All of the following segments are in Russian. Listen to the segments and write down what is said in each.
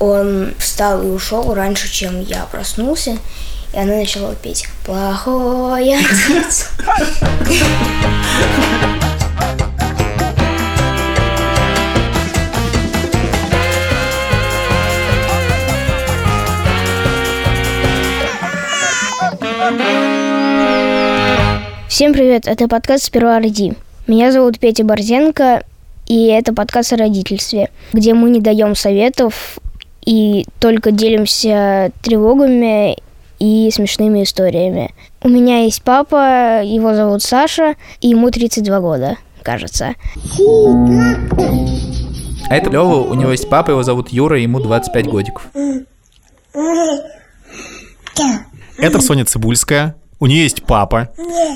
он встал и ушел раньше, чем я проснулся. И она начала петь «Плохой отец». Всем привет, это подкаст «Сперва роди». Меня зовут Петя Борзенко, и это подкаст о родительстве, где мы не даем советов и только делимся тревогами и смешными историями. У меня есть папа, его зовут Саша, и ему 32 года, кажется. А это Лёва, у него есть папа, его зовут Юра, ему 25 годиков. Это Соня Цибульская, у нее есть папа,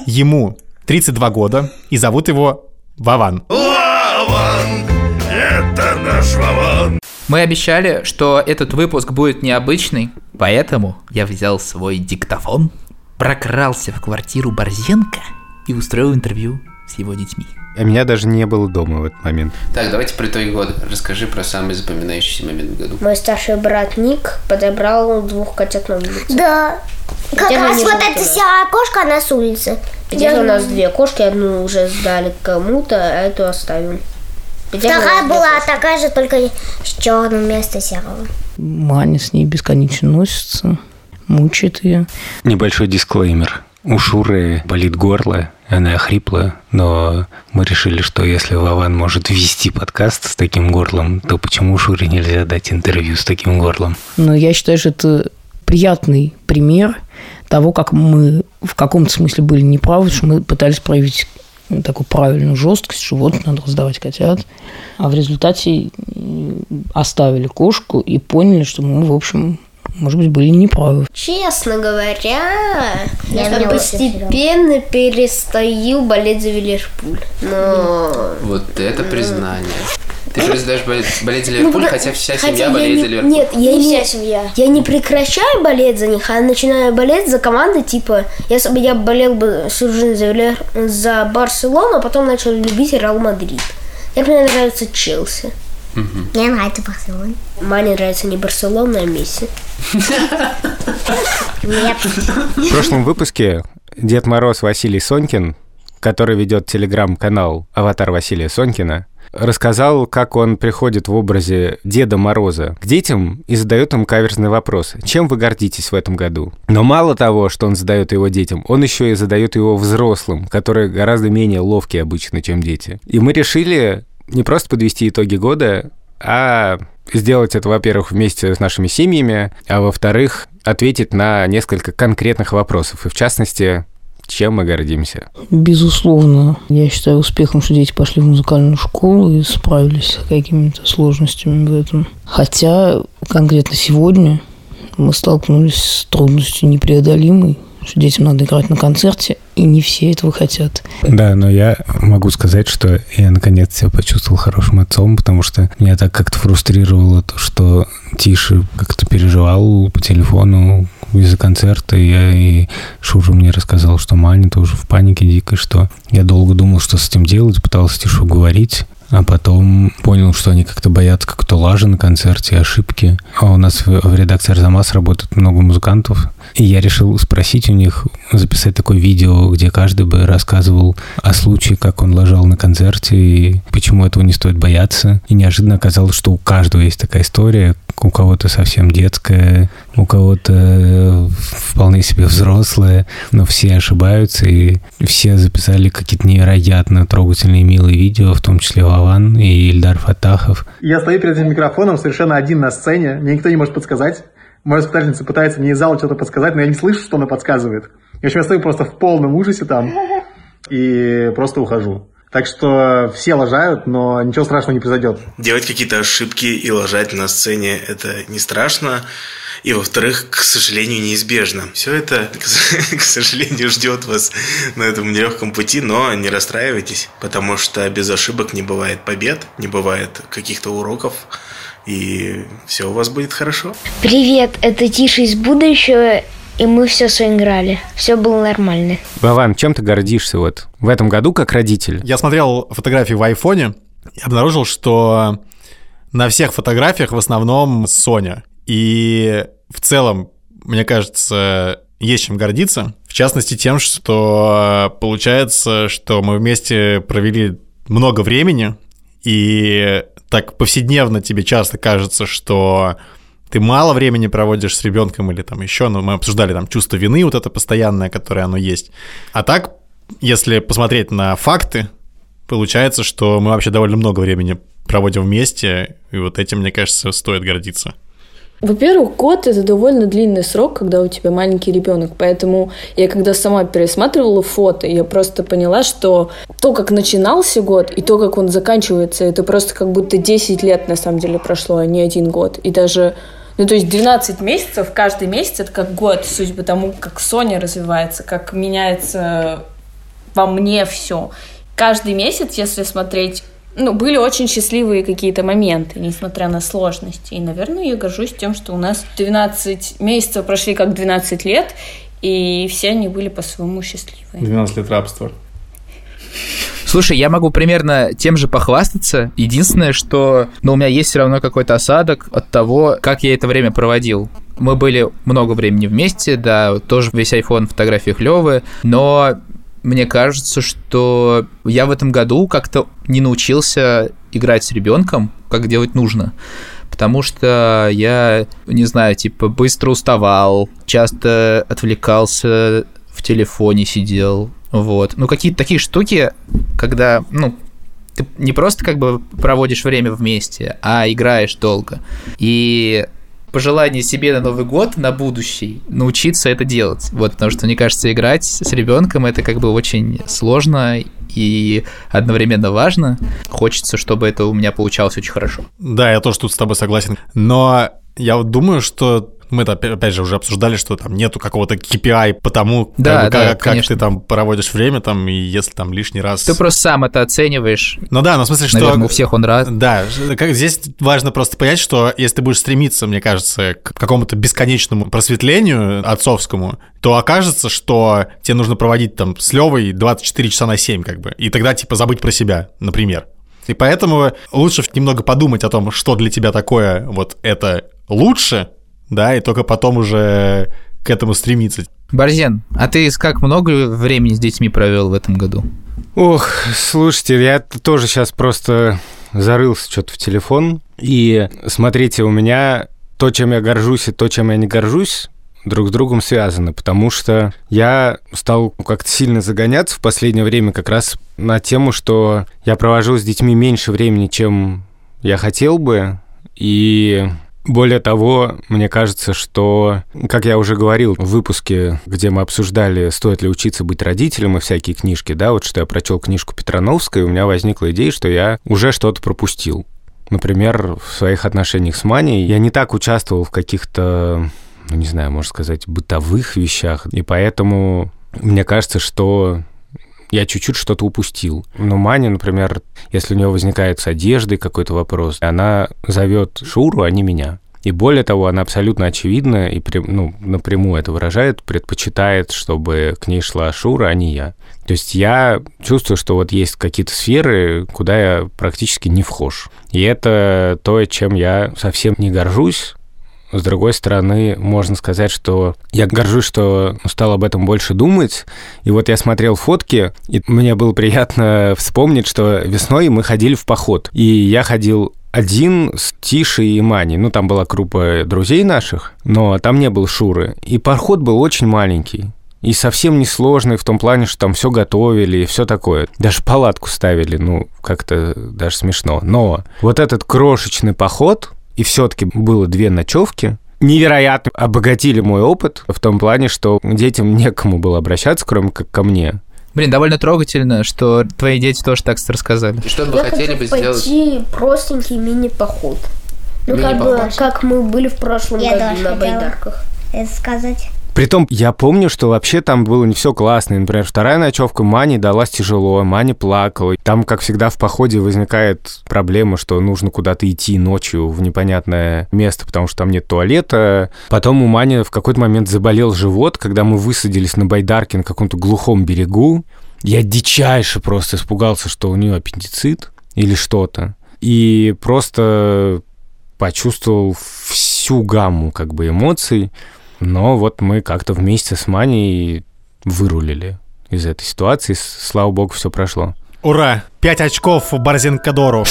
ему 32 года, и зовут его Вован. Вован, это наш Вован. Мы обещали, что этот выпуск будет необычный, поэтому я взял свой диктофон, прокрался в квартиру Борзенко и устроил интервью с его детьми. А меня даже не было дома в этот момент. Так, давайте про итоги года. Расскажи про самый запоминающийся момент в году. Мой старший брат Ник подобрал двух котят на улице. Да. Как Где раз вот эта вся кошка, она с улицы. Где у нас две кошки, одну уже сдали кому-то, а эту оставим. Вторая была такая же, только с черным вместо серого. Маня с ней бесконечно носится, мучает ее. Небольшой дисклеймер. У Шуры болит горло, она охрипла, но мы решили, что если Вован может вести подкаст с таким горлом, то почему Шуре нельзя дать интервью с таким горлом? Но я считаю, что это приятный пример того, как мы в каком-то смысле были неправы, что мы пытались проявить такую правильную жесткость, что вот надо раздавать котят, а в результате оставили кошку и поняли, что мы, в общем, может быть, были неправы. Честно говоря, Я я постепенно перестаю болеть за Ливерпуль. Но... Вот это признание. Ты перестаешь болеть, болеть за Ливерпуль, Ну, хотя вся хотя семья я болеет не- за Ливерпуль. Нет, я Не не, вся семья. Я не прекращаю болеть за них, а начинаю болеть за команды, типа, если бы я болел бы всю жизнь за, Барселону, а потом начал любить Реал Мадрид. Как мне нравится Челси. Мне нравится Барселона. Мне нравится не Барселона, а Месси. Нет. В прошлом выпуске Дед Мороз Василий Сонькин, который ведет телеграм-канал «Аватар Василия Сонькина», рассказал, как он приходит в образе Деда Мороза к детям и задает им каверзный вопрос. Чем вы гордитесь в этом году? Но мало того, что он задает его детям, он еще и задает его взрослым, которые гораздо менее ловкие обычно, чем дети. И мы решили не просто подвести итоги года, а сделать это, во-первых, вместе с нашими семьями, а во-вторых, ответить на несколько конкретных вопросов. И в частности, чем мы гордимся. Безусловно, я считаю успехом, что дети пошли в музыкальную школу и справились с какими-то сложностями в этом. Хотя конкретно сегодня мы столкнулись с трудностью непреодолимой, что детям надо играть на концерте, и не все этого хотят. Да, но я могу сказать, что я наконец себя почувствовал хорошим отцом, потому что меня так как-то фрустрировало то, что Тише как-то переживал по телефону из-за концерта. Я и Шура мне рассказал, что Маня тоже в панике дикой, что я долго думал, что с этим делать, пытался Тишу говорить, а потом понял, что они как-то боятся как-то лажи на концерте, ошибки. А у нас в редакции Арзамас работает много музыкантов, и я решил спросить у них, записать такое видео, где каждый бы рассказывал о случае, как он лажал на концерте, и почему этого не стоит бояться. И неожиданно оказалось, что у каждого есть такая история, у кого-то совсем детская, у кого-то э, вполне себе взрослая, но все ошибаются, и все записали какие-то невероятно трогательные, милые видео, в том числе Вован и Ильдар Фатахов. Я стою перед этим микрофоном совершенно один на сцене, мне никто не может подсказать. Моя воспитательница пытается мне из зала что-то подсказать, но я не слышу, что она подсказывает. И, в общем, я стою просто в полном ужасе там и просто ухожу. Так что все лажают, но ничего страшного не произойдет. Делать какие-то ошибки и лажать на сцене – это не страшно. И, во-вторых, к сожалению, неизбежно. Все это, к сожалению, ждет вас на этом нелегком пути, но не расстраивайтесь, потому что без ошибок не бывает побед, не бывает каких-то уроков, и все у вас будет хорошо. Привет, это Тиша из будущего, и мы все сыграли. Все было нормально. Вован, чем ты гордишься вот в этом году как родитель? Я смотрел фотографии в айфоне и обнаружил, что на всех фотографиях в основном Соня. И в целом, мне кажется, есть чем гордиться. В частности, тем, что получается, что мы вместе провели много времени, и так повседневно тебе часто кажется, что ты мало времени проводишь с ребенком или там еще, но мы обсуждали там чувство вины, вот это постоянное, которое оно есть. А так, если посмотреть на факты, получается, что мы вообще довольно много времени проводим вместе, и вот этим, мне кажется, стоит гордиться. Во-первых, год это довольно длинный срок, когда у тебя маленький ребенок. Поэтому я когда сама пересматривала фото, я просто поняла, что то, как начинался год, и то, как он заканчивается, это просто как будто 10 лет на самом деле прошло, а не один год. И даже ну, то есть 12 месяцев, каждый месяц это как год, судя по тому, как Соня развивается, как меняется во мне все. Каждый месяц, если смотреть ну, были очень счастливые какие-то моменты, несмотря на сложности. И, наверное, я горжусь тем, что у нас 12 месяцев прошли как 12 лет, и все они были по-своему счастливые. 12 лет рабства. Слушай, я могу примерно тем же похвастаться. Единственное, что ну, у меня есть все равно какой-то осадок от того, как я это время проводил. Мы были много времени вместе, да, тоже весь iPhone фотографии клевые, но мне кажется, что я в этом году как-то не научился играть с ребенком, как делать нужно. Потому что я, не знаю, типа быстро уставал, часто отвлекался, в телефоне сидел. Вот. Ну, какие-то такие штуки, когда, ну, ты не просто как бы проводишь время вместе, а играешь долго. И пожелание себе на Новый год, на будущий, научиться это делать. Вот, потому что, мне кажется, играть с ребенком это как бы очень сложно и одновременно важно. Хочется, чтобы это у меня получалось очень хорошо. Да, я тоже тут с тобой согласен. Но я вот думаю, что мы это опять же уже обсуждали, что там нету какого-то KPI по тому, да, как, да, как, как ты там проводишь время, там, и если там лишний раз... Ты просто сам это оцениваешь. Ну да, но в смысле, что... Наверное, у всех он раз. Да, как здесь важно просто понять, что если ты будешь стремиться, мне кажется, к какому-то бесконечному просветлению отцовскому, то окажется, что тебе нужно проводить там с Левой 24 часа на 7, как бы, и тогда, типа, забыть про себя, например. И поэтому лучше немного подумать о том, что для тебя такое вот это лучше, да, и только потом уже к этому стремиться. Борзен, а ты как много времени с детьми провел в этом году? Ох, слушайте, я тоже сейчас просто зарылся что-то в телефон. И смотрите, у меня то, чем я горжусь, и то, чем я не горжусь, друг с другом связаны, потому что я стал как-то сильно загоняться в последнее время как раз на тему, что я провожу с детьми меньше времени, чем я хотел бы, и более того, мне кажется, что, как я уже говорил в выпуске, где мы обсуждали, стоит ли учиться быть родителем и всякие книжки, да, вот что я прочел книжку Петрановской, у меня возникла идея, что я уже что-то пропустил. Например, в своих отношениях с Маней я не так участвовал в каких-то, ну, не знаю, можно сказать, бытовых вещах, и поэтому мне кажется, что я чуть-чуть что-то упустил. Но Маня, например, если у нее возникает с одеждой какой-то вопрос, она зовет Шуру, а не меня. И более того, она абсолютно очевидно и ну, напрямую это выражает, предпочитает, чтобы к ней шла Шура, а не я. То есть я чувствую, что вот есть какие-то сферы, куда я практически не вхож. И это то, чем я совсем не горжусь, с другой стороны, можно сказать, что я горжусь, что стал об этом больше думать. И вот я смотрел фотки, и мне было приятно вспомнить, что весной мы ходили в поход. И я ходил один с Тишей и Маней. Ну, там была группа друзей наших, но там не был Шуры. И поход был очень маленький. И совсем не сложный в том плане, что там все готовили и все такое. Даже палатку ставили, ну, как-то даже смешно. Но вот этот крошечный поход, и все-таки было две ночевки, невероятно обогатили мой опыт в том плане, что детям некому было обращаться, кроме как ко мне. Блин, довольно трогательно, что твои дети тоже так рассказали. И что бы Я хотели бы сделать? пойти простенький мини-поход. Ну, как бы, как мы были в прошлом Я году на хотела. байдарках. Это сказать. Притом, я помню, что вообще там было не все классно. Например, вторая ночевка Мане далась тяжело, Маня плакала. Там, как всегда, в походе возникает проблема, что нужно куда-то идти ночью в непонятное место, потому что там нет туалета. Потом у Мани в какой-то момент заболел живот, когда мы высадились на байдарке на каком-то глухом берегу. Я дичайше просто испугался, что у нее аппендицит или что-то. и просто почувствовал всю гамму как бы эмоций, но вот мы как-то вместе с Маней вырулили из этой ситуации, слава богу, все прошло. Ура! Пять очков Борзенкадору.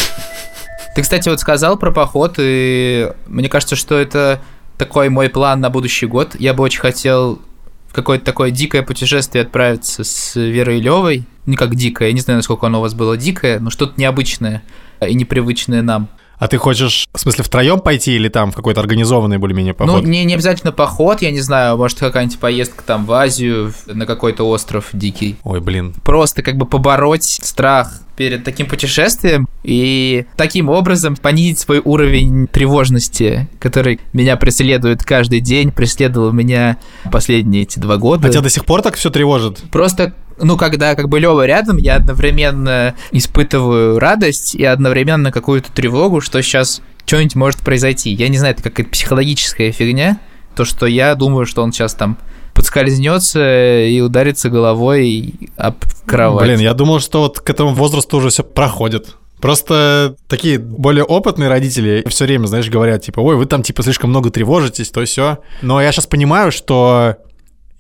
Ты, кстати, вот сказал про поход, и мне кажется, что это такой мой план на будущий год. Я бы очень хотел в какое-то такое дикое путешествие отправиться с Верой Левой. Не как дикое, я не знаю, насколько оно у вас было дикое, но что-то необычное и непривычное нам. А ты хочешь, в смысле, втроем пойти или там в какой-то организованный более-менее поход? Ну, не, не обязательно поход, я не знаю, может, какая-нибудь поездка там в Азию, на какой-то остров дикий. Ой, блин. Просто как бы побороть страх перед таким путешествием и таким образом понизить свой уровень тревожности, который меня преследует каждый день, преследовал меня последние эти два года. А тебя до сих пор так все тревожит? Просто ну, когда как бы Лева рядом, я одновременно испытываю радость и одновременно какую-то тревогу, что сейчас что-нибудь может произойти. Я не знаю, это какая-то психологическая фигня, то, что я думаю, что он сейчас там подскользнется и ударится головой об кровать. Блин, я думал, что вот к этому возрасту уже все проходит. Просто такие более опытные родители все время, знаешь, говорят, типа, ой, вы там, типа, слишком много тревожитесь, то все. Но я сейчас понимаю, что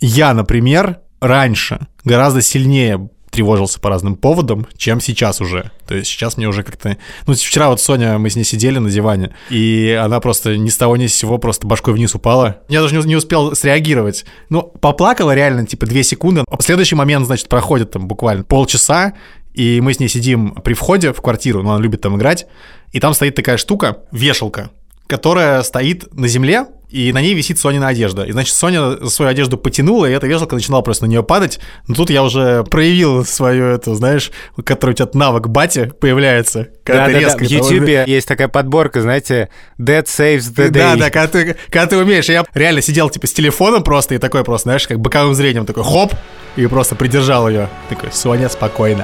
я, например, раньше гораздо сильнее тревожился по разным поводам, чем сейчас уже. То есть сейчас мне уже как-то... Ну, вчера вот Соня, мы с ней сидели на диване, и она просто ни с того ни с сего просто башкой вниз упала. Я даже не, успел среагировать. Ну, поплакала реально, типа, две секунды. А следующий момент, значит, проходит там буквально полчаса, и мы с ней сидим при входе в квартиру, но она любит там играть, и там стоит такая штука, вешалка, которая стоит на земле, и на ней висит Сонина одежда. И, значит, Соня свою одежду потянула, и эта вешалка начинала просто на нее падать. Но тут я уже проявил свою эту, знаешь, который у тебя навык бати появляется. Когда да, ты да, резко... Да. В Ютубе есть такая подборка, знаете, Dead Saves the Day. Да, да, когда ты, когда ты умеешь. Я реально сидел, типа, с телефоном просто, и такой просто, знаешь, как боковым зрением такой, хоп, и просто придержал ее. Такой, Соня, спокойно.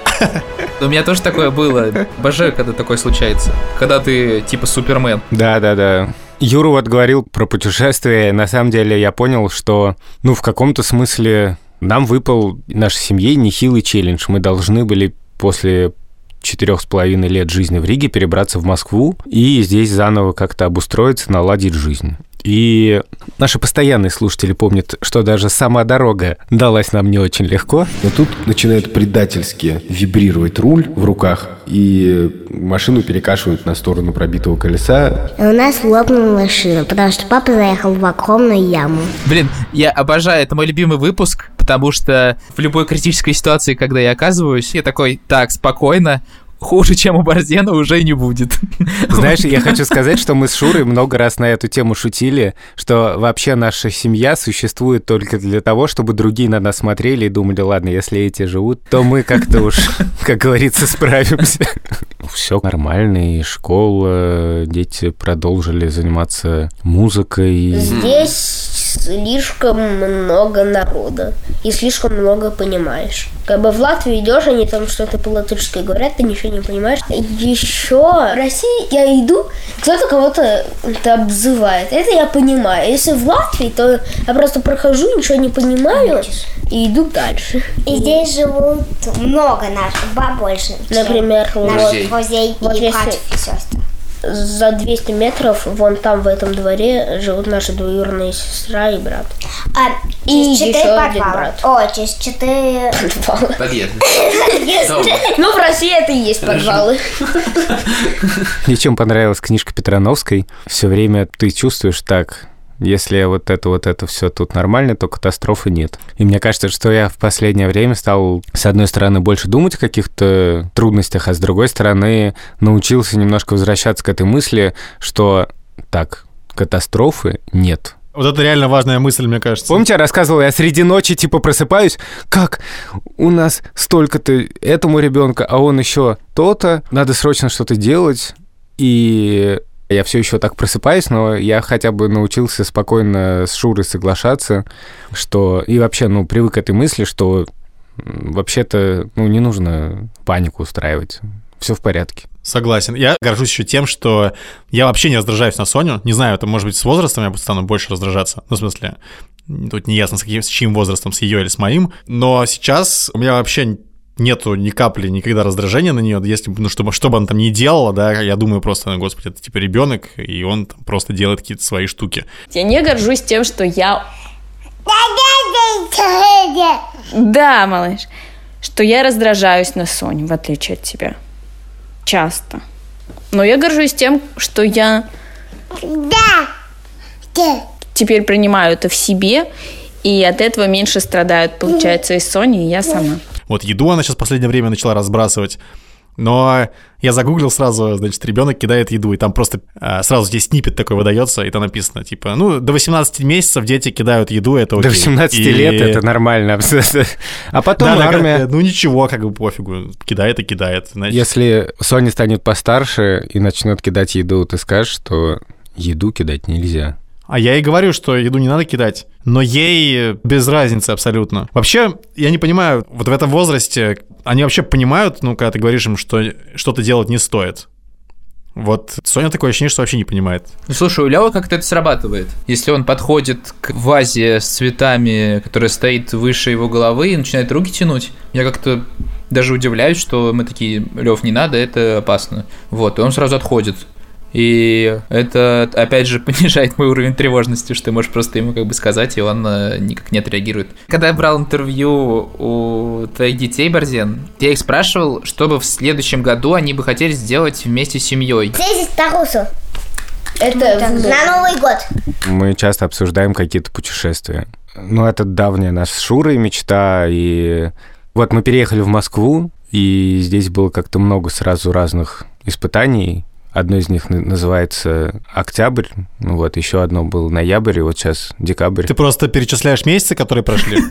У меня тоже такое было. Боже, когда такое случается. Когда ты, типа, Супермен. Да, да, да. Юра вот говорил про путешествие. На самом деле я понял, что, ну, в каком-то смысле нам выпал нашей семье нехилый челлендж. Мы должны были после четырех с половиной лет жизни в Риге перебраться в Москву и здесь заново как-то обустроиться, наладить жизнь. И наши постоянные слушатели помнят, что даже сама дорога далась нам не очень легко. Но тут начинает предательски вибрировать руль в руках, и машину перекашивают на сторону пробитого колеса. И у нас лопнула машина, потому что папа заехал в огромную яму. Блин, я обожаю, это мой любимый выпуск, потому что в любой критической ситуации, когда я оказываюсь, я такой, так, спокойно, хуже, чем у Борзена, уже не будет. Знаешь, я хочу сказать, что мы с Шурой много раз на эту тему шутили, что вообще наша семья существует только для того, чтобы другие на нас смотрели и думали, ладно, если эти живут, то мы как-то уж, как говорится, справимся. Все нормально, и школа, дети продолжили заниматься музыкой. Здесь слишком много народа и слишком много понимаешь. Как бы в Латвию идешь, они там что-то по-латышски говорят, ты ничего не понимаешь. Еще в России я иду, кто-то кого-то обзывает. Это я понимаю. Если в Латвии, то я просто прохожу, ничего не понимаю и иду дальше. И здесь живут много наших, побольше. Например, наших вот, друзей вот и если... братьев и сестр за 200 метров, вон там в этом дворе, живут наши двоюродные сестра и брат. А, и еще подвала. один брат. О, через четыре... Подвалы. Подъезд. Ну, в России это и есть подвалы. Мне чем понравилась книжка Петрановской. Все время ты чувствуешь так, если вот это вот это все тут нормально, то катастрофы нет. И мне кажется, что я в последнее время стал, с одной стороны, больше думать о каких-то трудностях, а с другой стороны, научился немножко возвращаться к этой мысли, что так, катастрофы нет. Вот это реально важная мысль, мне кажется. Помните, я рассказывал, я среди ночи типа просыпаюсь, как у нас столько-то этому ребенка, а он еще то-то, надо срочно что-то делать. И я все еще так просыпаюсь, но я хотя бы научился спокойно с Шурой соглашаться, что... И вообще, ну, привык к этой мысли, что вообще-то, ну, не нужно панику устраивать. Все в порядке. Согласен. Я горжусь еще тем, что я вообще не раздражаюсь на Соню. Не знаю, это может быть с возрастом я стану больше раздражаться. Ну, в смысле, тут не ясно, с, каким, с чьим возрастом, с ее или с моим. Но сейчас у меня вообще нету ни капли никогда раздражения на нее, если, ну, чтобы, что бы она там ни делала, да, я думаю просто, ну, господи, это типа ребенок, и он там просто делает какие-то свои штуки. Я не горжусь тем, что я... Да, малыш, что я раздражаюсь на Соню, в отличие от тебя. Часто. Но я горжусь тем, что я... Да. Теперь принимаю это в себе, и от этого меньше страдают, получается, и Соня, и я сама. Вот еду она сейчас в последнее время начала разбрасывать. Но я загуглил сразу, значит, ребенок кидает еду, и там просто э, сразу здесь снипет такой выдается, и там написано, типа, ну, до 18 месяцев дети кидают еду, это окей. До 18 и... лет это нормально. А потом да, армия... Ну, ничего, как бы пофигу, кидает и кидает. Значит. Если Соня станет постарше и начнет кидать еду, ты скажешь, что еду кидать нельзя. А я и говорю, что еду не надо кидать. Но ей без разницы абсолютно. Вообще, я не понимаю, вот в этом возрасте они вообще понимают, ну, когда ты говоришь им, что что-то делать не стоит. Вот Соня такое ощущение, что вообще не понимает. Ну, слушай, у Лева как-то это срабатывает. Если он подходит к вазе с цветами, которая стоит выше его головы, и начинает руки тянуть, я как-то даже удивляюсь, что мы такие, Лев, не надо, это опасно. Вот, и он сразу отходит. И это, опять же, понижает мой уровень тревожности, что ты можешь просто ему как бы сказать, и он э, никак не отреагирует. Когда я брал интервью у твоих детей, Борзен, я их спрашивал, что бы в следующем году они бы хотели сделать вместе с семьей. Это на Новый год. Мы часто обсуждаем какие-то путешествия. Ну, это давняя наша с Шурой мечта, и вот мы переехали в Москву, и здесь было как-то много сразу разных испытаний, Одно из них называется октябрь, ну вот, еще одно было ноябрь, и вот сейчас декабрь. Ты просто перечисляешь месяцы, которые прошли?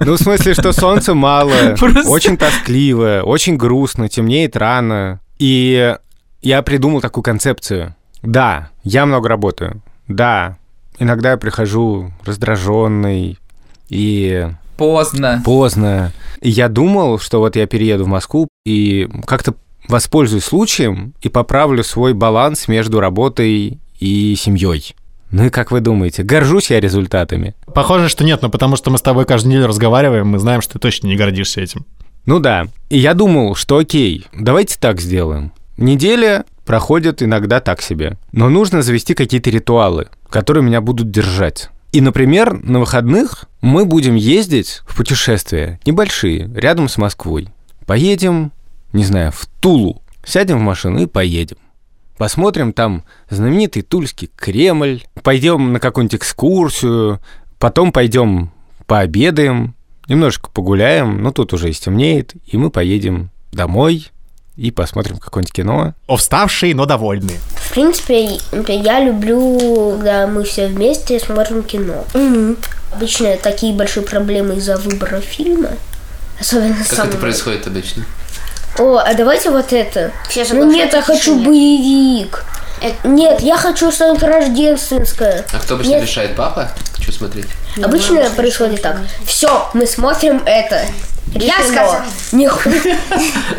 Ну, в смысле, что солнца мало, очень тоскливо, очень грустно, темнеет рано. И я придумал такую концепцию. Да, я много работаю. Да, иногда я прихожу раздраженный и Поздно. Поздно. И я думал, что вот я перееду в Москву и как-то воспользуюсь случаем и поправлю свой баланс между работой и семьей. Ну и как вы думаете, горжусь я результатами? Похоже, что нет, но потому что мы с тобой каждую неделю разговариваем, мы знаем, что ты точно не гордишься этим. Ну да. И я думал, что окей, давайте так сделаем. Неделя проходит иногда так себе. Но нужно завести какие-то ритуалы, которые меня будут держать. И, например, на выходных мы будем ездить в путешествия небольшие, рядом с Москвой. Поедем не знаю, в Тулу. Сядем в машину и поедем. Посмотрим там знаменитый Тульский Кремль, пойдем на какую-нибудь экскурсию, потом пойдем пообедаем, немножко погуляем, ну тут уже и стемнеет, и мы поедем домой и посмотрим какое-нибудь кино. Уставшие, но довольные. В принципе, я люблю, когда мы все вместе смотрим кино. Mm-hmm. Обычно такие большие проблемы из-за выбора фильма. Особенно как самого... это происходит обычно? О, а давайте вот это. Все ну нет, я хочу нет. боевик. Это... Нет, я хочу что-нибудь рождественское. А кто обычно нет. решает? Папа? Что смотреть? Я Обычно знаю, происходит так. Все, мы смотрим это. Я сказал. Не,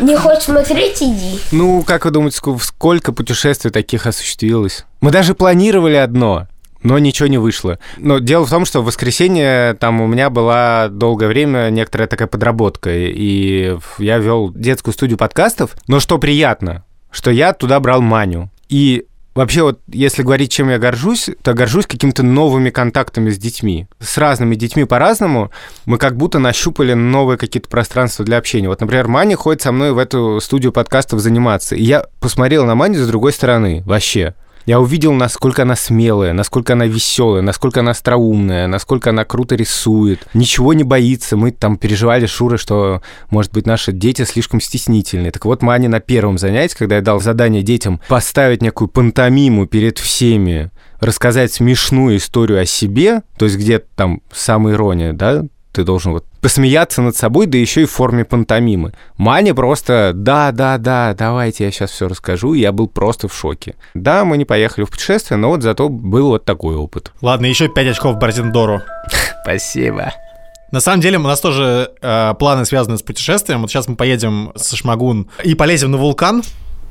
не хочешь смотреть, иди. Ну, как вы думаете, сколько путешествий таких осуществилось? Мы даже планировали одно но ничего не вышло. Но дело в том, что в воскресенье там у меня была долгое время некоторая такая подработка, и я вел детскую студию подкастов, но что приятно, что я туда брал Маню. И Вообще, вот если говорить, чем я горжусь, то горжусь какими-то новыми контактами с детьми. С разными детьми по-разному. Мы как будто нащупали новые какие-то пространства для общения. Вот, например, Маня ходит со мной в эту студию подкастов заниматься. И я посмотрел на Маню с другой стороны вообще. Я увидел, насколько она смелая, насколько она веселая, насколько она остроумная, насколько она круто рисует, ничего не боится. Мы там переживали Шуры, что, может быть, наши дети слишком стеснительные. Так вот, Маня на первом занятии, когда я дал задание детям поставить некую пантомиму перед всеми, рассказать смешную историю о себе, то есть где там самая ирония, да, ты должен вот посмеяться над собой, да еще и в форме пантомимы. Маня просто «да, да, да, давайте я сейчас все расскажу», и я был просто в шоке. Да, мы не поехали в путешествие, но вот зато был вот такой опыт. Ладно, еще 5 очков Бардендору. Спасибо. На самом деле у нас тоже э, планы связаны с путешествием. Вот сейчас мы поедем с Шмагун и полезем на вулкан.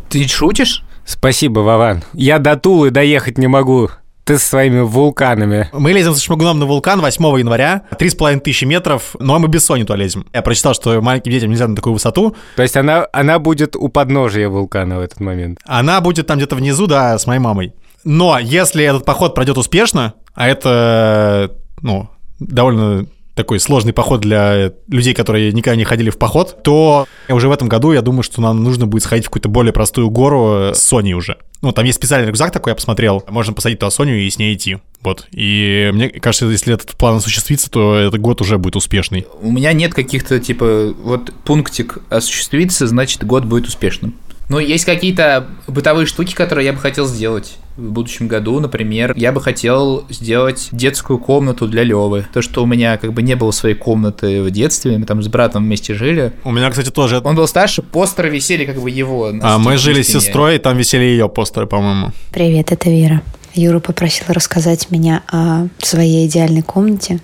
Ты шутишь? Спасибо, Вован. Я до Тулы доехать не могу. Ты со своими вулканами. Мы лезем с шмагуном на вулкан 8 января, 3,5 тысячи метров, но мы без Сони туда лезем. Я прочитал, что маленьким детям нельзя на такую высоту. То есть она, она будет у подножия вулкана в этот момент? Она будет там где-то внизу, да, с моей мамой. Но если этот поход пройдет успешно, а это, ну, довольно такой сложный поход для людей, которые никогда не ходили в поход, то уже в этом году я думаю, что нам нужно будет сходить в какую-то более простую гору с Соней уже. Ну, там есть специальный рюкзак такой, я посмотрел. Можно посадить туда Соню и с ней идти. Вот. И мне кажется, если этот план осуществится, то этот год уже будет успешный. У меня нет каких-то, типа, вот пунктик осуществится, значит, год будет успешным. Ну, есть какие-то бытовые штуки, которые я бы хотел сделать в будущем году. Например, я бы хотел сделать детскую комнату для Левы. То, что у меня как бы не было своей комнаты в детстве, мы там с братом вместе жили. У меня, кстати, тоже. Он был старше, постеры висели как бы его. а мы жили с сестрой, и там висели ее постеры, по-моему. Привет, это Вера. Юра попросил рассказать меня о своей идеальной комнате,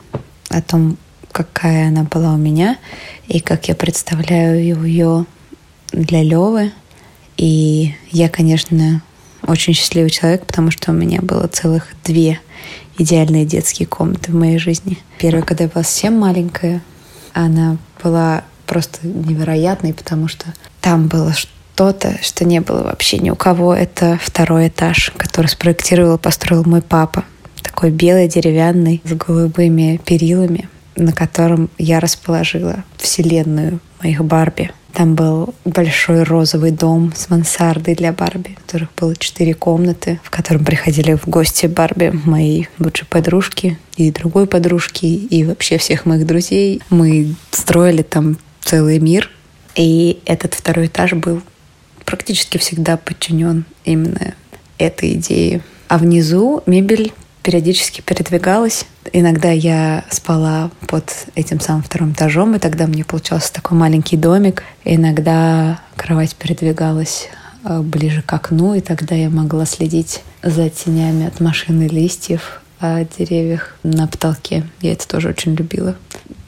о том, какая она была у меня, и как я представляю ее для Левы. И я, конечно, очень счастливый человек, потому что у меня было целых две идеальные детские комнаты в моей жизни. Первая, когда я была совсем маленькая, она была просто невероятной, потому что там было что-то, что не было вообще ни у кого. Это второй этаж, который спроектировал построил мой папа. Такой белый, деревянный, с голубыми перилами, на котором я расположила вселенную моих Барби – там был большой розовый дом с мансардой для Барби, в которых было четыре комнаты, в котором приходили в гости Барби, мои лучшие подружки и другой подружки, и вообще всех моих друзей. Мы строили там целый мир, и этот второй этаж был практически всегда подчинен именно этой идее. А внизу мебель периодически передвигалась. Иногда я спала под этим самым вторым этажом, и тогда мне получался такой маленький домик. Иногда кровать передвигалась э, ближе к окну, и тогда я могла следить за тенями от машины листьев о деревьях на потолке. Я это тоже очень любила.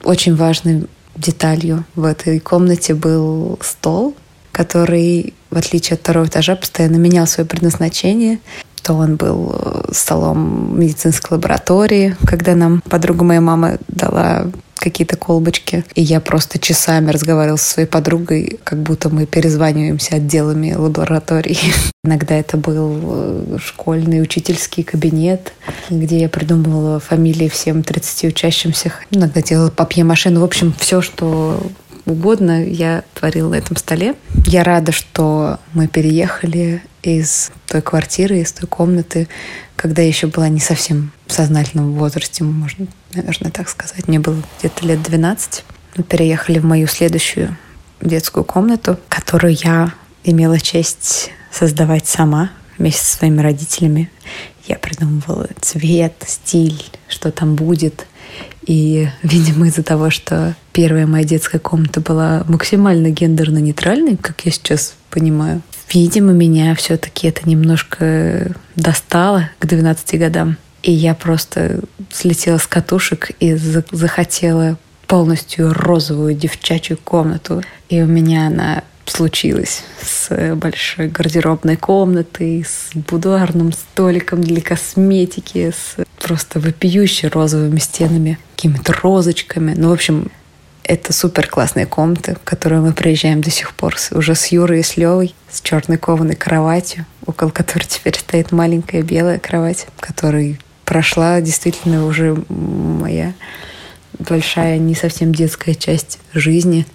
Очень важной деталью в этой комнате был стол, который, в отличие от второго этажа, постоянно менял свое предназначение то он был э, столом медицинской лаборатории, когда нам подруга моей мамы дала какие-то колбочки. И я просто часами разговаривала со своей подругой, как будто мы перезваниваемся отделами лаборатории. Иногда это был э, школьный учительский кабинет, где я придумывала фамилии всем 30 учащимся. Иногда делала папье-машину. В общем, все, что угодно я творила на этом столе. Я рада, что мы переехали из той квартиры, из той комнаты, когда я еще была не совсем в сознательном возрасте, можно, наверное, так сказать. Мне было где-то лет 12. Мы переехали в мою следующую детскую комнату, которую я имела честь создавать сама вместе со своими родителями. Я придумывала цвет, стиль, что там будет. И, видимо, из-за того, что первая моя детская комната была максимально гендерно-нейтральной, как я сейчас понимаю, видимо, меня все-таки это немножко достало к 12 годам. И я просто слетела с катушек и захотела полностью розовую девчачью комнату. И у меня она случилась с большой гардеробной комнатой, с будуарным столиком для косметики, с просто вопиюще розовыми стенами, какими-то розочками. Ну, в общем, это супер классная комната, в которую мы приезжаем до сих пор уже с Юрой и с Левой, с черной кованой кроватью, около которой теперь стоит маленькая белая кровать, которой прошла действительно уже моя большая, не совсем детская часть жизни,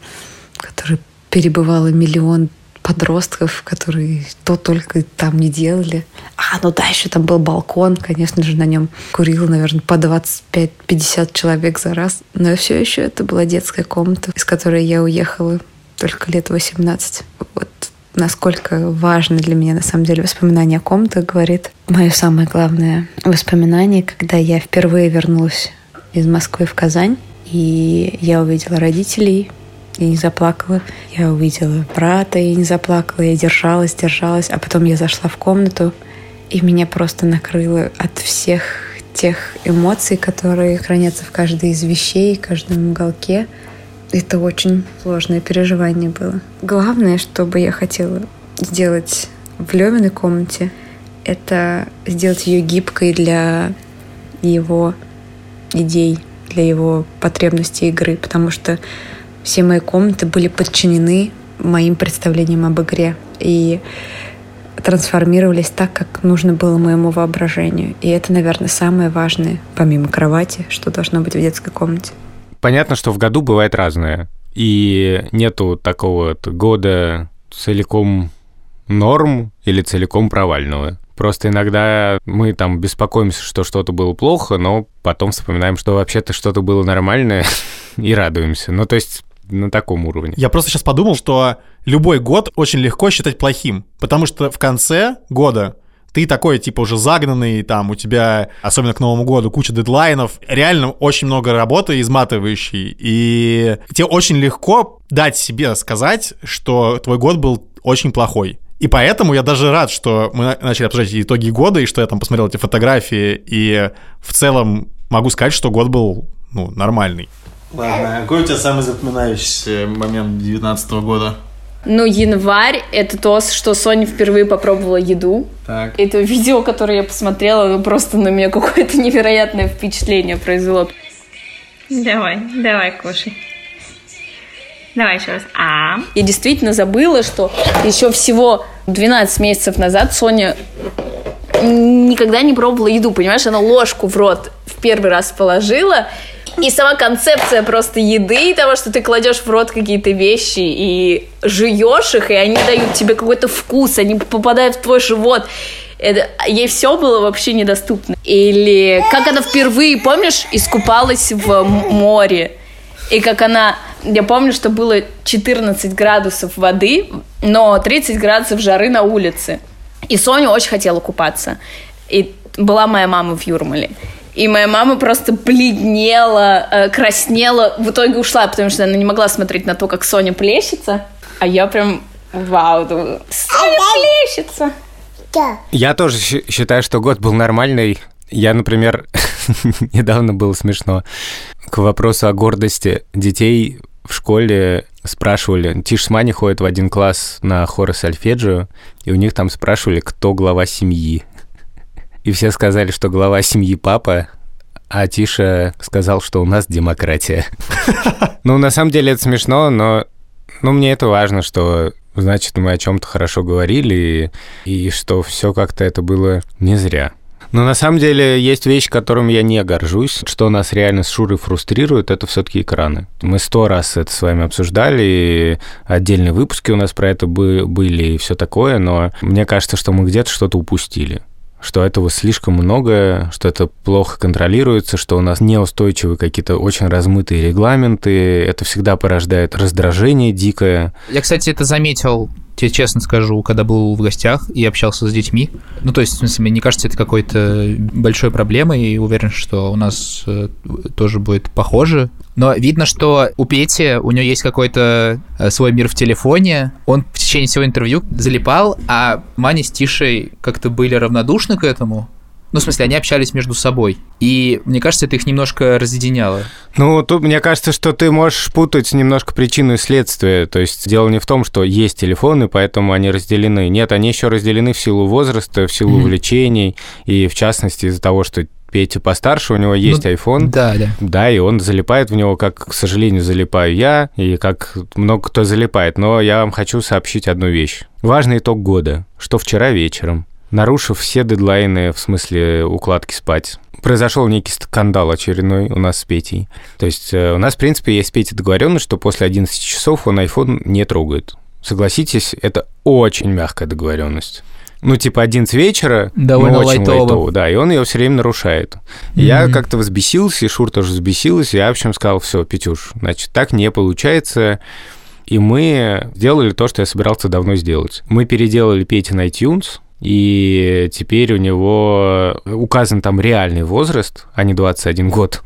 которая перебывала миллион подростков, которые то только там не делали. А, ну да, еще там был балкон, конечно же, на нем курило, наверное, по 25-50 человек за раз. Но все еще это была детская комната, из которой я уехала только лет 18. Вот насколько важно для меня на самом деле воспоминание о ком-то, говорит мое самое главное воспоминание, когда я впервые вернулась из Москвы в Казань, и я увидела родителей, и не заплакала. Я увидела брата и не заплакала. Я держалась, держалась. А потом я зашла в комнату, и меня просто накрыло от всех тех эмоций, которые хранятся в каждой из вещей, в каждом уголке. Это очень сложное переживание было. Главное, что бы я хотела сделать в Левиной комнате, это сделать ее гибкой для его идей, для его потребностей игры, потому что все мои комнаты были подчинены моим представлениям об игре и трансформировались так, как нужно было моему воображению. И это, наверное, самое важное, помимо кровати, что должно быть в детской комнате. Понятно, что в году бывает разное. И нету такого года целиком норм или целиком провального. Просто иногда мы там беспокоимся, что что-то было плохо, но потом вспоминаем, что вообще-то что-то было нормальное и радуемся. Ну, то есть на таком уровне. Я просто сейчас подумал, что любой год очень легко считать плохим, потому что в конце года ты такой, типа, уже загнанный, там, у тебя, особенно к Новому году, куча дедлайнов, реально очень много работы изматывающей, и тебе очень легко дать себе сказать, что твой год был очень плохой. И поэтому я даже рад, что мы начали обсуждать итоги года, и что я там посмотрел эти фотографии, и в целом могу сказать, что год был, ну, нормальный. Ладно, а какой у тебя самый запоминающийся момент 2019 года? Ну, январь — это то, что Соня впервые попробовала еду. Так. Это видео, которое я посмотрела, просто на меня какое-то невероятное впечатление произвело. Давай, давай, кушай. Давай еще раз. А. Я действительно забыла, что еще всего 12 месяцев назад Соня никогда не пробовала еду, понимаешь? Она ложку в рот в первый раз положила, и сама концепция просто еды, того, что ты кладешь в рот какие-то вещи и жуешь их, и они дают тебе какой-то вкус, они попадают в твой живот. Это, ей все было вообще недоступно. Или как она впервые, помнишь, искупалась в море. И как она... Я помню, что было 14 градусов воды, но 30 градусов жары на улице. И Соня очень хотела купаться. И была моя мама в Юрмале. И моя мама просто бледнела, э, краснела, в итоге ушла, потому что она не могла смотреть на то, как Соня плещется. А я прям, вау, думаю, Соня плещется. Я тоже считаю, что год был нормальный. Я, например, недавно было смешно. К вопросу о гордости детей в школе спрашивали, Тиш с Мани ходят в один класс на хор и сольфеджио, и у них там спрашивали, кто глава семьи. И все сказали, что глава семьи папа, а Тиша сказал, что у нас демократия. Ну, на самом деле это смешно, но ну, мне это важно, что значит, мы о чем-то хорошо говорили, и, и что все как-то это было не зря. Но на самом деле есть вещь, которым я не горжусь. Что нас реально с Шурой фрустрирует, это все-таки экраны. Мы сто раз это с вами обсуждали, отдельные выпуски у нас про это были и все такое, но мне кажется, что мы где-то что-то упустили что этого слишком много, что это плохо контролируется, что у нас неустойчивые какие-то очень размытые регламенты, это всегда порождает раздражение дикое. Я, кстати, это заметил тебе честно скажу, когда был в гостях и общался с детьми. Ну, то есть, в смысле, мне не кажется это какой-то большой проблемой, и уверен, что у нас э, тоже будет похоже. Но видно, что у Пети, у него есть какой-то э, свой мир в телефоне. Он в течение всего интервью залипал, а Маня с Тишей как-то были равнодушны к этому. Ну, в смысле, они общались между собой. И мне кажется, это их немножко разъединяло. Ну, тут мне кажется, что ты можешь путать немножко причину и следствие. То есть дело не в том, что есть телефоны, поэтому они разделены. Нет, они еще разделены в силу возраста, в силу mm-hmm. увлечений. И в частности из-за того, что Петя постарше, у него есть ну, iPhone. Да, да. Да, и он залипает в него, как, к сожалению, залипаю я, и как много кто залипает. Но я вам хочу сообщить одну вещь. Важный итог года, что вчера вечером нарушив все дедлайны, в смысле укладки спать. Произошел некий скандал очередной у нас с Петей. То есть э, у нас, в принципе, есть с Петей договоренность, что после 11 часов он iPhone не трогает. Согласитесь, это очень мягкая договоренность. Ну, типа 11 вечера, Довольно ну, очень лайтово. лайтово. Да, и он ее все время нарушает. Mm-hmm. Я как-то взбесился, и Шур тоже взбесилась, и я, в общем, сказал, все, Петюш, значит, так не получается. И мы сделали то, что я собирался давно сделать. Мы переделали Петя на iTunes, и теперь у него указан там реальный возраст, а не 21 год.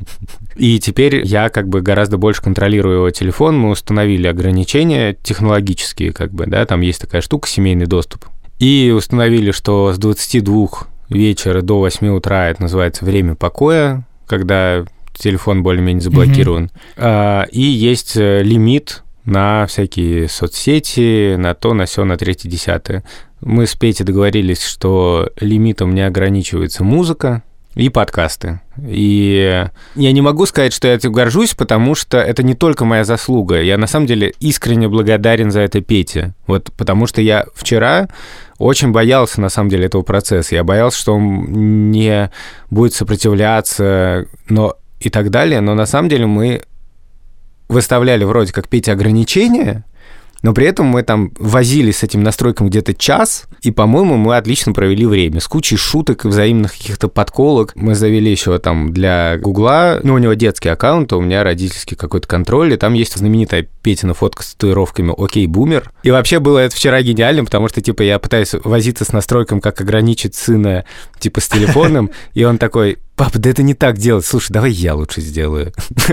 И теперь я как бы гораздо больше контролирую его телефон, мы установили ограничения технологические, как бы, да, там есть такая штука, семейный доступ. И установили, что с 22 вечера до 8 утра это называется время покоя, когда телефон более-менее заблокирован. Mm-hmm. И есть э, лимит на всякие соцсети, на то, на все, на третье, десятое. Мы с Петей договорились, что лимитом не ограничивается музыка, и подкасты. И я не могу сказать, что я этим горжусь, потому что это не только моя заслуга. Я на самом деле искренне благодарен за это Пете. Вот потому что я вчера очень боялся, на самом деле, этого процесса. Я боялся, что он не будет сопротивляться, но и так далее. Но на самом деле мы выставляли вроде как Пете ограничения, но при этом мы там возились с этим настройком где-то час, и, по-моему, мы отлично провели время. С кучей шуток и взаимных каких-то подколок. Мы завели еще там для Гугла, ну, у него детский аккаунт, а у меня родительский какой-то контроль, и там есть знаменитая Петина фотка с татуировками «Окей, бумер». И вообще было это вчера гениально, потому что, типа, я пытаюсь возиться с настройком, как ограничить сына, типа, с телефоном, и он такой, папа, да это не так делать, слушай, давай я лучше сделаю.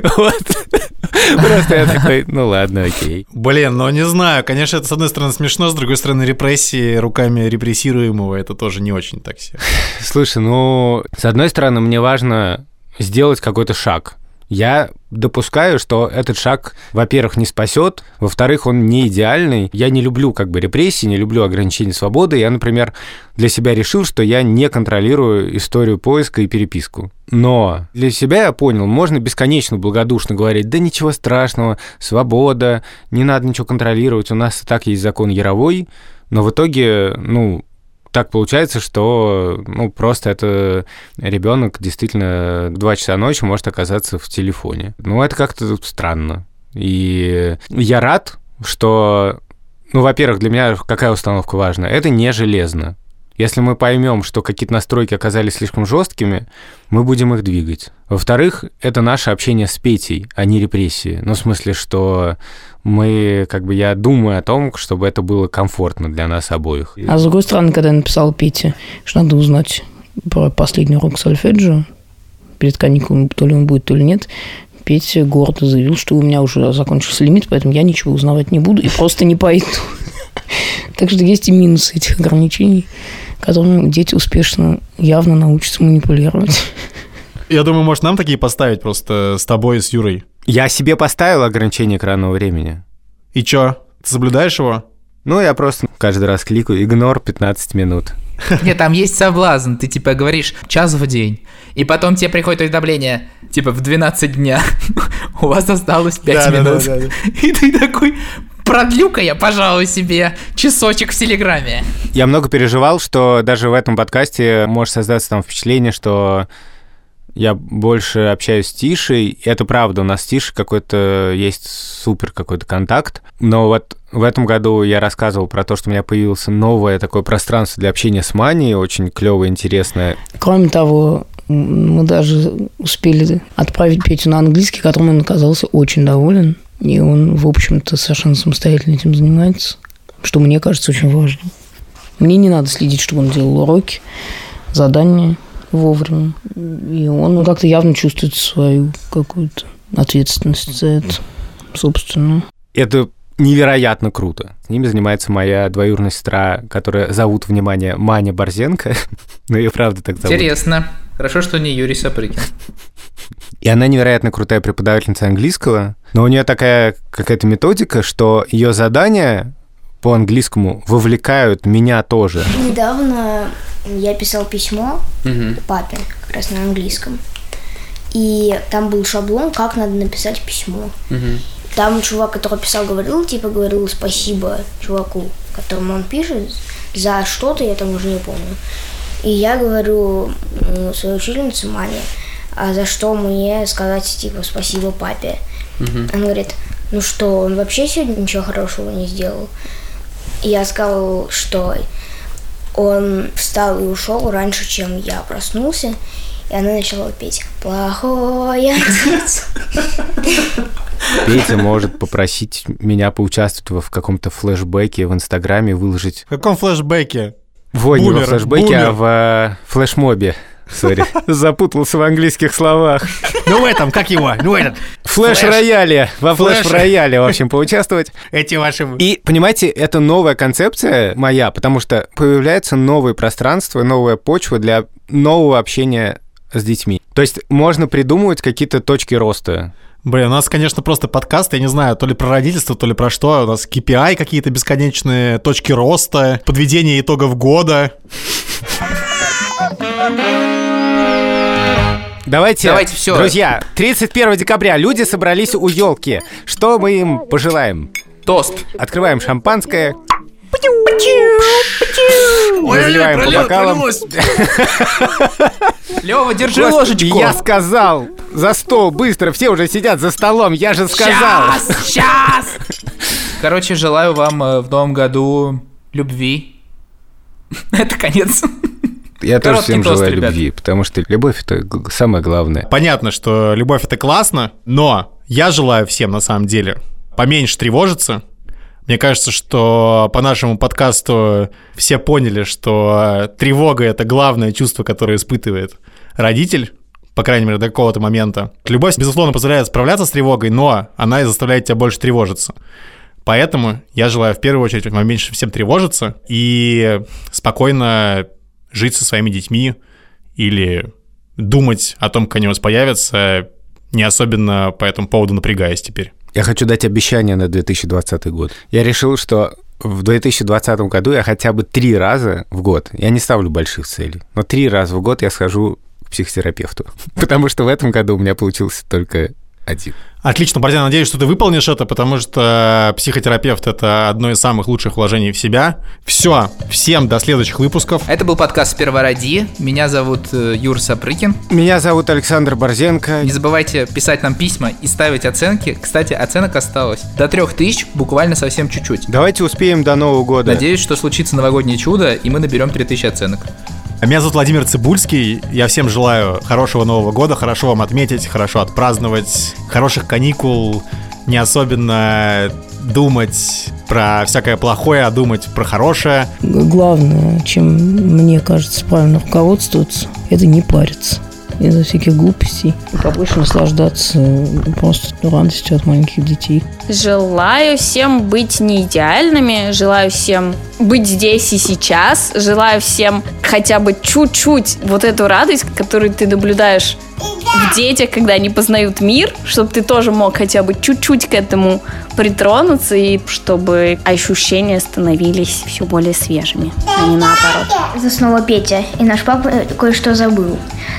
Просто я такой, ну ладно, окей. Блин, ну не знаю, конечно, это с одной стороны смешно, с другой стороны репрессии руками репрессируемого, это тоже не очень так себе. Слушай, ну, с одной стороны, мне важно сделать какой-то шаг. Я допускаю, что этот шаг, во-первых, не спасет, во-вторых, он не идеальный. Я не люблю как бы репрессии, не люблю ограничения свободы. Я, например, для себя решил, что я не контролирую историю поиска и переписку. Но для себя я понял, можно бесконечно благодушно говорить, да ничего страшного, свобода, не надо ничего контролировать, у нас и так есть закон Яровой, но в итоге, ну, так получается, что ну, просто это ребенок действительно два часа ночи может оказаться в телефоне. Ну, это как-то странно. И я рад, что, ну, во-первых, для меня какая установка важна? Это не железно. Если мы поймем, что какие-то настройки оказались слишком жесткими, мы будем их двигать. Во-вторых, это наше общение с Петей, а не репрессии. Ну, в смысле, что мы, как бы, я думаю о том, чтобы это было комфортно для нас обоих. А с другой стороны, когда я написал Пете, что надо узнать про последний урок сольфеджио перед каникулами, то ли он будет, то ли нет, Петя гордо заявил, что у меня уже закончился лимит, поэтому я ничего узнавать не буду и просто не пойду. Так что есть и минусы этих ограничений, которыми дети успешно явно научатся манипулировать. Я думаю, может, нам такие поставить просто с тобой и с Юрой. Я себе поставил ограничение экранного времени. И чё, ты соблюдаешь его? Ну, я просто каждый раз кликаю «игнор 15 минут». Нет, там есть соблазн, ты типа говоришь час в день, и потом тебе приходит уведомление, типа в 12 дня, у вас осталось 5 да, минут. Да, да, да. И ты такой, продлю-ка я, пожалуй, себе часочек в Телеграме. Я много переживал, что даже в этом подкасте может создаться там впечатление, что я больше общаюсь с Тишей. Это правда, у нас с Тишей какой-то есть супер какой-то контакт. Но вот в этом году я рассказывал про то, что у меня появилось новое такое пространство для общения с Манией, очень клевое, интересное. Кроме того, мы даже успели отправить Петю на английский, которым он оказался очень доволен. И он, в общем-то, совершенно самостоятельно этим занимается, что мне кажется очень важным. Мне не надо следить, чтобы он делал уроки, задания – вовремя. И он как-то явно чувствует свою какую-то ответственность за это, собственно. Это невероятно круто. С ними занимается моя двоюродная сестра, которая зовут, внимание, Маня Борзенко. ну, ее правда так зовут. Интересно. Хорошо, что не Юрий Сапрыкин. И она невероятно крутая преподавательница английского, но у нее такая какая-то методика, что ее задания по английскому вовлекают меня тоже. Недавно я писал письмо угу. папе, как раз на английском. И там был шаблон, как надо написать письмо. Угу. Там чувак, который писал, говорил, типа, говорил спасибо чуваку, которому он пишет, за что-то, я там уже не помню. И я говорю своей учительнице Мане, а за что мне сказать, типа, спасибо папе. Угу. Он говорит, ну что, он вообще сегодня ничего хорошего не сделал. И я сказал, что он встал и ушел раньше, чем я проснулся. И она начала петь «Плохой отец». Петя может попросить меня поучаствовать в каком-то флешбеке в Инстаграме, выложить... В каком флешбеке? Не во флешбеке, бумер. а в э, флешмобе. Sorry, запутался в английских словах. Ну в этом, как его? Ну этот. Флэш-рояле. Во флэш-рояле, в общем, поучаствовать. Эти ваши... И, понимаете, это новая концепция моя, потому что появляется новое пространство, новая почва для нового общения с детьми. То есть можно придумывать какие-то точки роста. Блин, у нас, конечно, просто подкаст, я не знаю, то ли про родительство, то ли про что. У нас KPI какие-то бесконечные, точки роста, подведение итогов года. Давайте, Давайте, всё. друзья, 31 декабря люди собрались у елки. Что мы им пожелаем? Тост. Открываем шампанское. Разливаем по бокалам. Лева, держи Господи, ложечку. Я сказал! За стол, быстро, все уже сидят за столом, я же сказал! Сейчас, сейчас. Короче, желаю вам э, в новом году любви. Это конец. Я тоже Короткий всем тост, желаю ребят. любви, потому что любовь это самое главное. Понятно, что любовь это классно, но я желаю всем на самом деле поменьше тревожиться. Мне кажется, что по нашему подкасту все поняли, что тревога это главное чувство, которое испытывает родитель, по крайней мере, до какого-то момента. Любовь, безусловно, позволяет справляться с тревогой, но она и заставляет тебя больше тревожиться. Поэтому я желаю в первую очередь меньше всем тревожиться и спокойно жить со своими детьми или думать о том, как они у вас появятся, не особенно по этому поводу напрягаясь теперь. Я хочу дать обещание на 2020 год. Я решил, что в 2020 году я хотя бы три раза в год, я не ставлю больших целей, но три раза в год я схожу к психотерапевту. Потому что в этом году у меня получился только один. Отлично, Борзян, надеюсь, что ты выполнишь это, потому что психотерапевт – это одно из самых лучших вложений в себя. Все, всем до следующих выпусков. Это был подкаст «Сперва ради». Меня зовут э, Юр Сапрыкин. Меня зовут Александр Борзенко. Не забывайте писать нам письма и ставить оценки. Кстати, оценок осталось до трех тысяч, буквально совсем чуть-чуть. Давайте успеем до Нового года. Надеюсь, что случится новогоднее чудо, и мы наберем 3000 оценок. Меня зовут Владимир Цибульский. Я всем желаю хорошего Нового года, хорошо вам отметить, хорошо отпраздновать, хороших каникул, не особенно думать про всякое плохое, а думать про хорошее. Главное, чем мне кажется правильно руководствоваться, это не париться из-за всяких глупостей. И побольше наслаждаться просто радостью от маленьких детей. Желаю всем быть не идеальными, желаю всем быть здесь и сейчас, желаю всем хотя бы чуть-чуть вот эту радость, которую ты наблюдаешь в детях, когда они познают мир, чтобы ты тоже мог хотя бы чуть-чуть к этому притронуться, и чтобы ощущения становились все более свежими, а не наоборот. Это снова Петя, и наш папа кое-что забыл.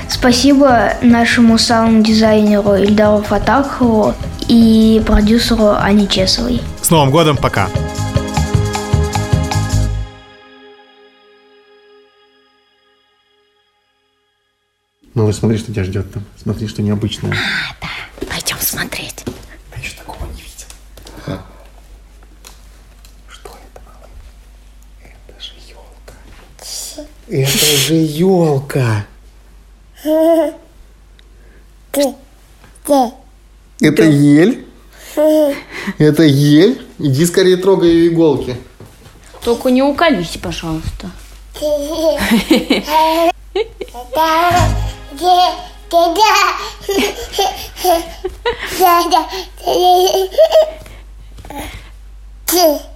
Спасибо нашему саунд-дизайнеру Ильдару Фатахову и продюсеру Ане Чесовой. С Новым годом, пока! Малыш, смотри, что тебя ждет там. Смотри, что необычное. Пойдем смотреть. Я еще такого не видел. Что это, малыш? Это же елка. Это же елка. Это ель? Это ель? Иди скорее трогай ее иголки. Только не уколись, пожалуйста. Yeah.